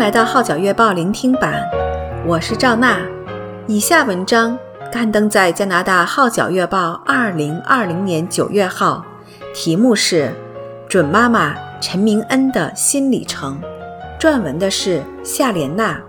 来到《号角月报》聆听版，我是赵娜。以下文章刊登在加拿大《号角月报》二零二零年九月号，题目是《准妈妈陈明恩的心里程》，撰文的是夏莲娜。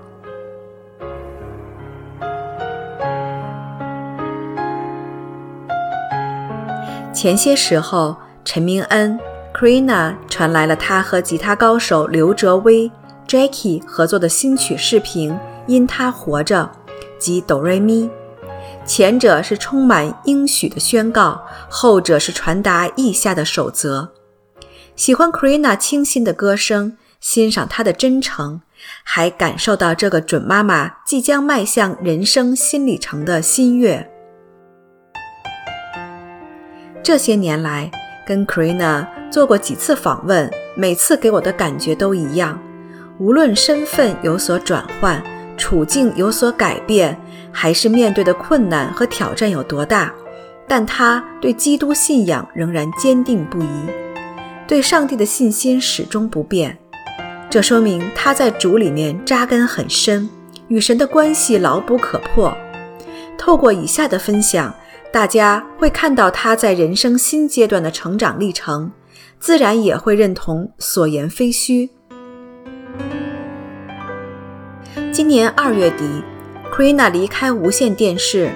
前些时候，陈明恩 （Krina） 传来了他和吉他高手刘哲威 Jackie 合作的新曲视频，因他活着及哆瑞咪。前者是充满应许的宣告，后者是传达意下的守则。喜欢 Krina 清新的歌声，欣赏她的真诚，还感受到这个准妈妈即将迈向人生新里程的心悦。这些年来，跟 Krina 做过几次访问，每次给我的感觉都一样。无论身份有所转换，处境有所改变，还是面对的困难和挑战有多大，但他对基督信仰仍然坚定不移，对上帝的信心始终不变。这说明他在主里面扎根很深，与神的关系牢不可破。透过以下的分享。大家会看到他在人生新阶段的成长历程，自然也会认同所言非虚。今年二月底，Krina 离开无线电视。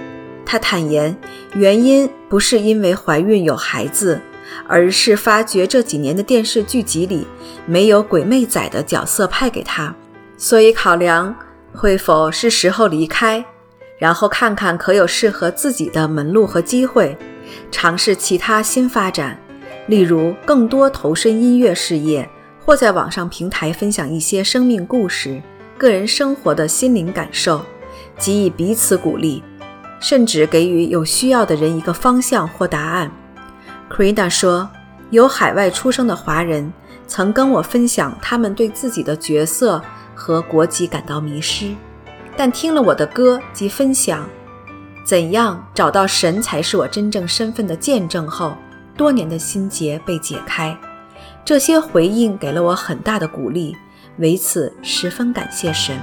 她坦言，原因不是因为怀孕有孩子，而是发觉这几年的电视剧集里没有鬼魅仔的角色派给她，所以考量会否是时候离开。然后看看可有适合自己的门路和机会，尝试其他新发展，例如更多投身音乐事业，或在网上平台分享一些生命故事、个人生活的心灵感受，给予彼此鼓励，甚至给予有需要的人一个方向或答案。Krina 说，有海外出生的华人曾跟我分享他们对自己的角色和国籍感到迷失。但听了我的歌及分享，怎样找到神才是我真正身份的见证后，多年的心结被解开。这些回应给了我很大的鼓励，为此十分感谢神。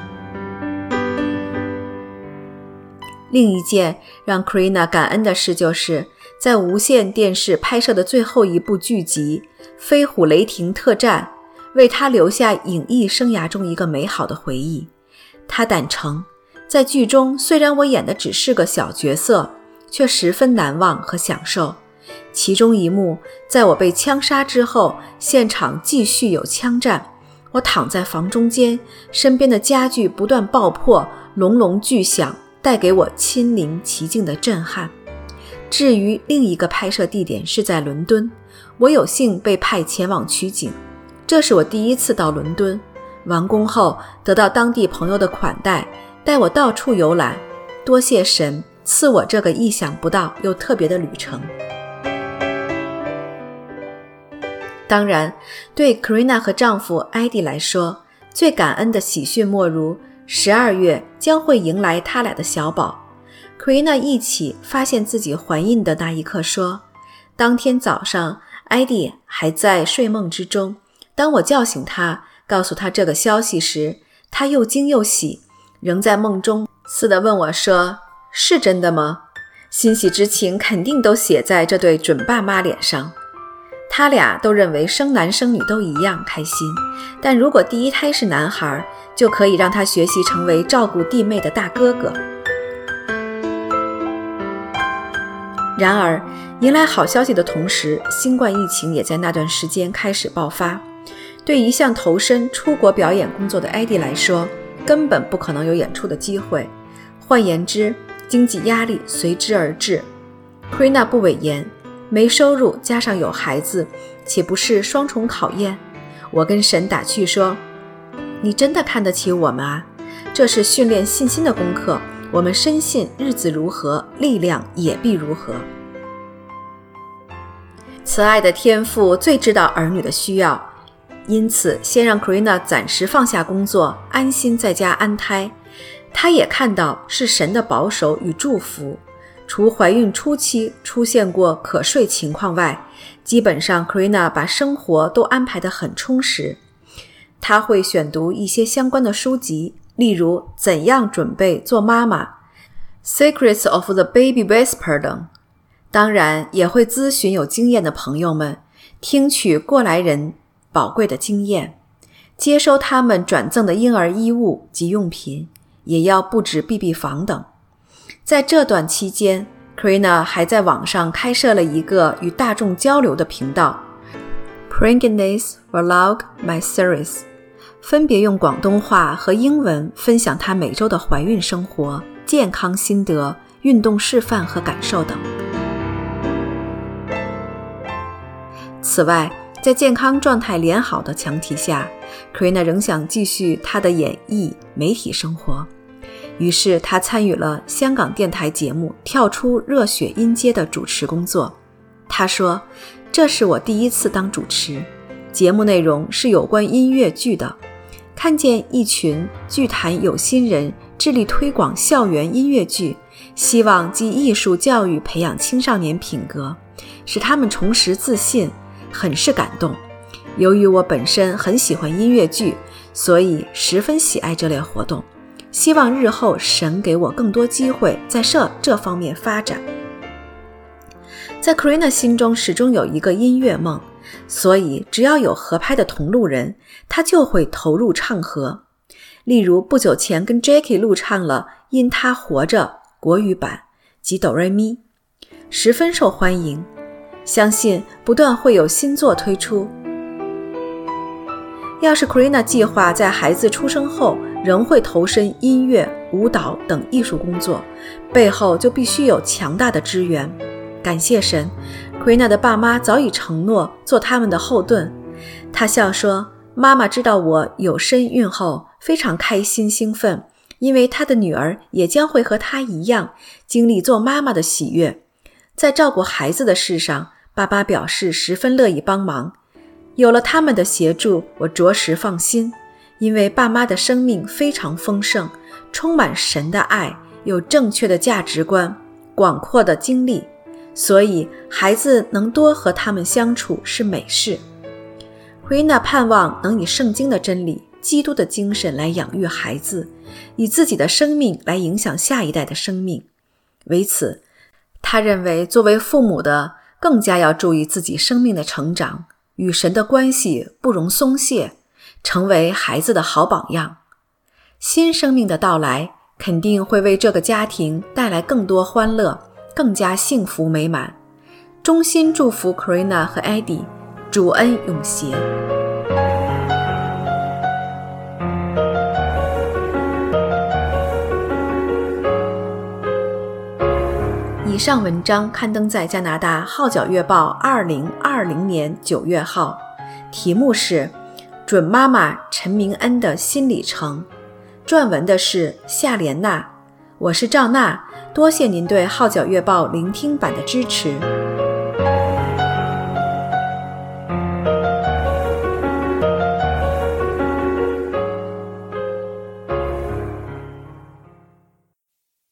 另一件让 Karina 感恩的事，就是在无线电视拍摄的最后一部剧集《飞虎雷霆特战》，为她留下影艺生涯中一个美好的回忆。他坦诚，在剧中虽然我演的只是个小角色，却十分难忘和享受。其中一幕，在我被枪杀之后，现场继续有枪战，我躺在房中间，身边的家具不断爆破，隆隆巨响，带给我亲临其境的震撼。至于另一个拍摄地点是在伦敦，我有幸被派前往取景，这是我第一次到伦敦。完工后，得到当地朋友的款待，带我到处游览。多谢神赐我这个意想不到又特别的旅程。当然，对 Karina 和丈夫 Eddie 来说，最感恩的喜讯莫如十二月将会迎来他俩的小宝。Karina 一起发现自己怀孕的那一刻说，当天早上 Eddie 还在睡梦之中，当我叫醒他。告诉他这个消息时，他又惊又喜，仍在梦中似的问我说：“是真的吗？”欣喜之情肯定都写在这对准爸妈脸上。他俩都认为生男生女都一样开心，但如果第一胎是男孩，就可以让他学习成为照顾弟妹的大哥哥。然而，迎来好消息的同时，新冠疫情也在那段时间开始爆发。对一向投身出国表演工作的艾迪来说，根本不可能有演出的机会。换言之，经济压力随之而至。Krina 不讳言，没收入加上有孩子，岂不是双重考验？我跟神打趣说：“你真的看得起我们啊！这是训练信心的功课。我们深信日子如何，力量也必如何。”慈爱的天父最知道儿女的需要。因此，先让 Krina 暂时放下工作，安心在家安胎。她也看到是神的保守与祝福。除怀孕初期出现过瞌睡情况外，基本上 Karina 把生活都安排得很充实。他会选读一些相关的书籍，例如《怎样准备做妈妈》、《Secrets of the Baby Whisperer》等。当然，也会咨询有经验的朋友们，听取过来人宝贵的经验，接收他们转赠的婴儿衣物及用品，也要布置 BB 房等。在这段期间，Karina 还在网上开设了一个与大众交流的频道，Pregnancy Vlog My Series，分别用广东话和英文分享她每周的怀孕生活、健康心得、运动示范和感受等。此外，在健康状态良好的前提下，Karina 仍想继续她的演艺媒体生活。于是，他参与了香港电台节目《跳出热血音阶》的主持工作。他说：“这是我第一次当主持，节目内容是有关音乐剧的。看见一群剧坛有心人致力推广校园音乐剧，希望藉艺术教育培养青少年品格，使他们重拾自信。”很是感动。由于我本身很喜欢音乐剧，所以十分喜爱这类活动。希望日后神给我更多机会在这这方面发展。在 Karina 心中始终有一个音乐梦，所以只要有合拍的同路人，她就会投入唱和。例如不久前跟 Jackie 录唱了《因他活着》国语版及哆瑞咪，十分受欢迎。相信不断会有新作推出。要是 Krina 计划在孩子出生后仍会投身音乐、舞蹈等艺术工作，背后就必须有强大的支援。感谢神，Karina 的爸妈早已承诺做他们的后盾。他笑说：“妈妈知道我有身孕后，非常开心兴奋，因为她的女儿也将会和她一样经历做妈妈的喜悦。”在照顾孩子的事上，爸爸表示十分乐意帮忙。有了他们的协助，我着实放心，因为爸妈的生命非常丰盛，充满神的爱，有正确的价值观，广阔的经历，所以孩子能多和他们相处是美事。奎娜盼望能以圣经的真理、基督的精神来养育孩子，以自己的生命来影响下一代的生命。为此，他认为，作为父母的更加要注意自己生命的成长，与神的关系不容松懈，成为孩子的好榜样。新生命的到来肯定会为这个家庭带来更多欢乐，更加幸福美满。衷心祝福 Karina 和 Eddie，主恩永携。以上文章刊登在加拿大《号角月报》二零二零年九月号，题目是《准妈妈陈明恩的新里程》，撰文的是夏莲娜。我是赵娜，多谢您对《号角月报》聆听版的支持。